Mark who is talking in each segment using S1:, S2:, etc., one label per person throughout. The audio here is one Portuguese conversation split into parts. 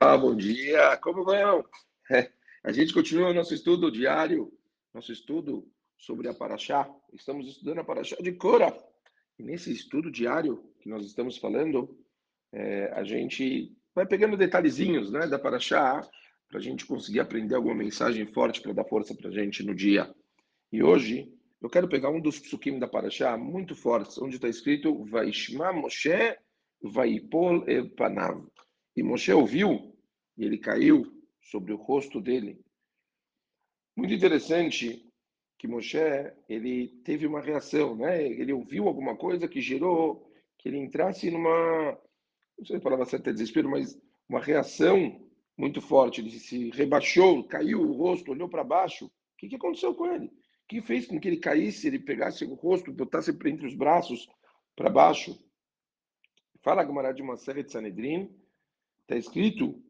S1: Ah, bom dia, como vão? A gente continua nosso estudo diário, nosso estudo sobre a Paraxá. Estamos estudando a Paraxá de Cora. E nesse estudo diário que nós estamos falando, é, a gente vai pegando detalhezinhos né, da Paraxá para a gente conseguir aprender alguma mensagem forte para dar força para a gente no dia. E hoje eu quero pegar um dos psukim da Paraxá muito fortes, onde está escrito Vaishma Moshe Vaipol Panav. E Moshe ouviu e ele caiu sobre o rosto dele. Muito interessante que Moshe ele teve uma reação, né? Ele ouviu alguma coisa que gerou que ele entrasse numa, não sei se palavra certa é desespero, mas uma reação muito forte. Ele se rebaixou, caiu o rosto, olhou para baixo. O que, que aconteceu com ele? O que fez com que ele caísse, ele pegasse o rosto, botasse entre os braços para baixo? Fala a de uma série de Sanedrin, Está escrito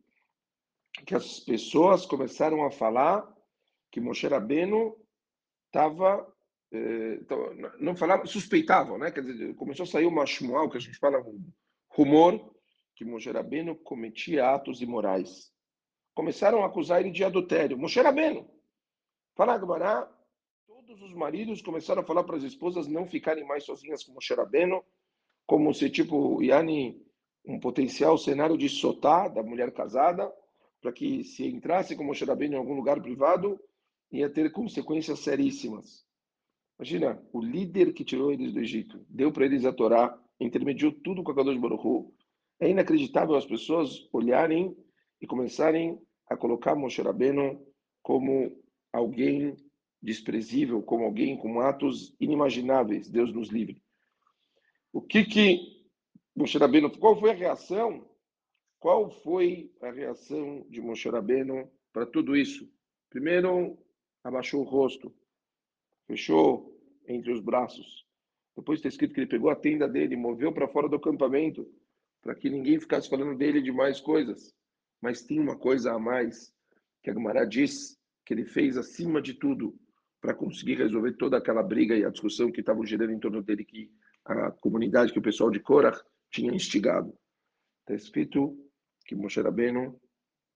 S1: que as pessoas começaram a falar que Moshe Rabbeinu estava eh, não falavam, suspeitavam, né? Quer dizer, começou a sair uma shmual, que a gente fala um rumor que Moshe Rabbeinu cometia atos imorais. Começaram a acusar ele de adultério. Moshe Rabbeinu. Fala agora, todos os maridos começaram a falar para as esposas não ficarem mais sozinhas com Moshe Rabbeinu, como se tipo Yani um potencial cenário de sotá da mulher casada, para que se entrasse como Rabbeinu em algum lugar privado, ia ter consequências seríssimas. Imagina, o líder que tirou eles do Egito, deu para eles a Torá, intermediou tudo com a Kadosh Baruch É inacreditável as pessoas olharem e começarem a colocar Moshe Rabbeinu como alguém desprezível, como alguém com atos inimagináveis. Deus nos livre. O que que Moshe Rabbeinu, qual foi a reação? Qual foi a reação de Moshe Rabbeinu para tudo isso? Primeiro, abaixou o rosto, fechou entre os braços. Depois está escrito que ele pegou a tenda dele, moveu para fora do acampamento, para que ninguém ficasse falando dele de mais coisas. Mas tem uma coisa a mais que a Gemara diz que ele fez acima de tudo para conseguir resolver toda aquela briga e a discussão que estavam gerando em torno dele, que a comunidade, que o pessoal de Korah tinha instigado. Está escrito que Moshe Rabbeinu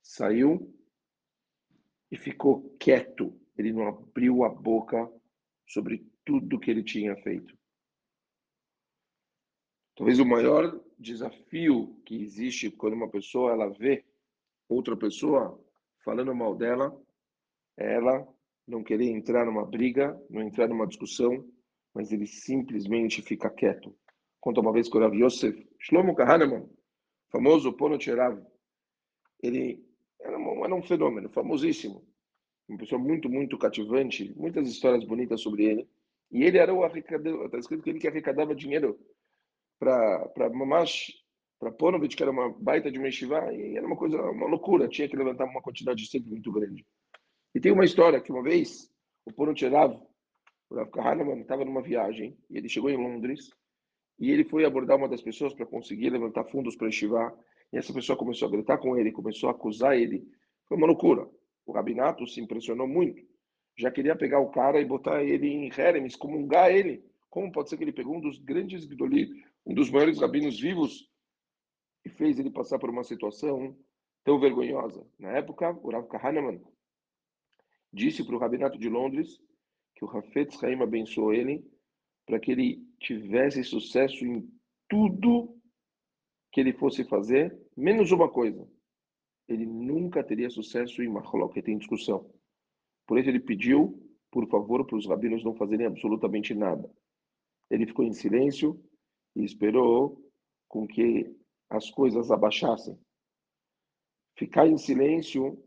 S1: saiu e ficou quieto. Ele não abriu a boca sobre tudo que ele tinha feito. Talvez o maior desafio que existe quando uma pessoa ela vê outra pessoa falando mal dela é ela não querer entrar numa briga, não entrar numa discussão, mas ele simplesmente fica quieto. Conta uma vez que o Rav Yosef, Shlomo Kahneman, famoso Pono Tcherav, ele era um, era um fenômeno famosíssimo, uma pessoa muito, muito cativante, muitas histórias bonitas sobre ele. E ele era o arrecadador, está escrito que ele que arrecadava dinheiro para Mamash, para Ponovich, que era uma baita de uma yeshiva, e era uma coisa, uma loucura, tinha que levantar uma quantidade sempre muito grande. E tem uma história que uma vez o Pono Tcherav, o Rav Kahneman, estava numa viagem, e ele chegou em Londres, e ele foi abordar uma das pessoas para conseguir levantar fundos para estivar. E essa pessoa começou a gritar com ele, começou a acusar ele. Foi uma loucura. O rabinato se impressionou muito. Já queria pegar o cara e botar ele em Heremes, comungar ele. Como pode ser que ele pegou um dos grandes um dos maiores rabinos vivos e fez ele passar por uma situação tão vergonhosa? Na época, o Rav Kahneman disse para o rabinato de Londres que o Hafetz Haim abençoou ele para que ele tivesse sucesso em tudo que ele fosse fazer, menos uma coisa. Ele nunca teria sucesso em Maholok, que tem discussão. Por isso ele pediu, por favor, para os rabinos não fazerem absolutamente nada. Ele ficou em silêncio e esperou com que as coisas abaixassem. Ficar em silêncio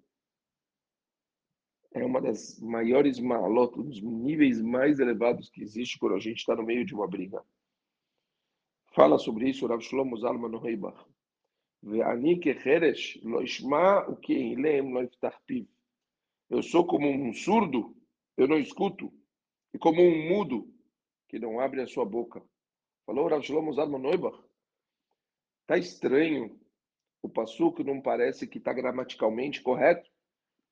S1: é uma das maiores malotas, um dos níveis mais elevados que existe quando a gente está no meio de uma briga. Fala sobre isso Rav Shlomo Zalman Reibach. Eu sou como um surdo, eu não escuto, e como um mudo que não abre a sua boca. Falou Rav Shlomo Zalman Noibach. Tá estranho. O passuco não parece que está gramaticalmente correto.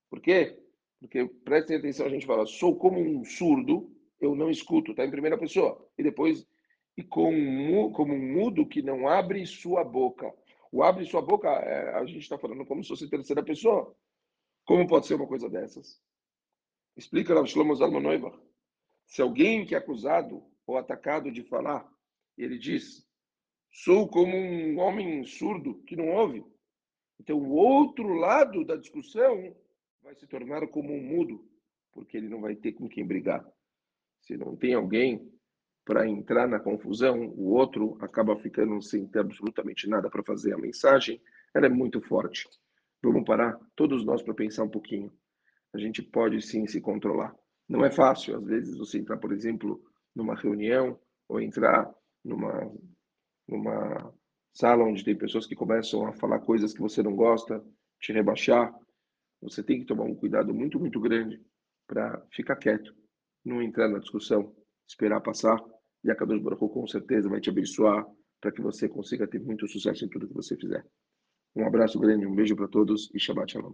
S1: Por quê? Porque prestem atenção, a gente fala, sou como um surdo, eu não escuto, está em primeira pessoa. E depois, e como, como um mudo que não abre sua boca. O abre sua boca, é, a gente está falando como se fosse terceira pessoa. Como pode ser uma coisa dessas? Explica Rav Shlomo Zalman. Se alguém que é acusado ou atacado de falar, ele diz, sou como um homem surdo que não ouve. Então, o outro lado da discussão vai se tornar como um mudo, porque ele não vai ter com quem brigar. Se não tem alguém para entrar na confusão, o outro acaba ficando sem ter absolutamente nada para fazer. A mensagem ela é muito forte. Vamos parar, todos nós, para pensar um pouquinho. A gente pode sim se controlar. Não é fácil, às vezes, você entrar, por exemplo, numa reunião ou entrar numa, numa sala onde tem pessoas que começam a falar coisas que você não gosta, te rebaixar. Você tem que tomar um cuidado muito, muito grande para ficar quieto, não entrar na discussão, esperar passar e a Kadosh Baruch com certeza vai te abençoar para que você consiga ter muito sucesso em tudo que você fizer. Um abraço grande, um beijo para todos e Shabbat Shalom.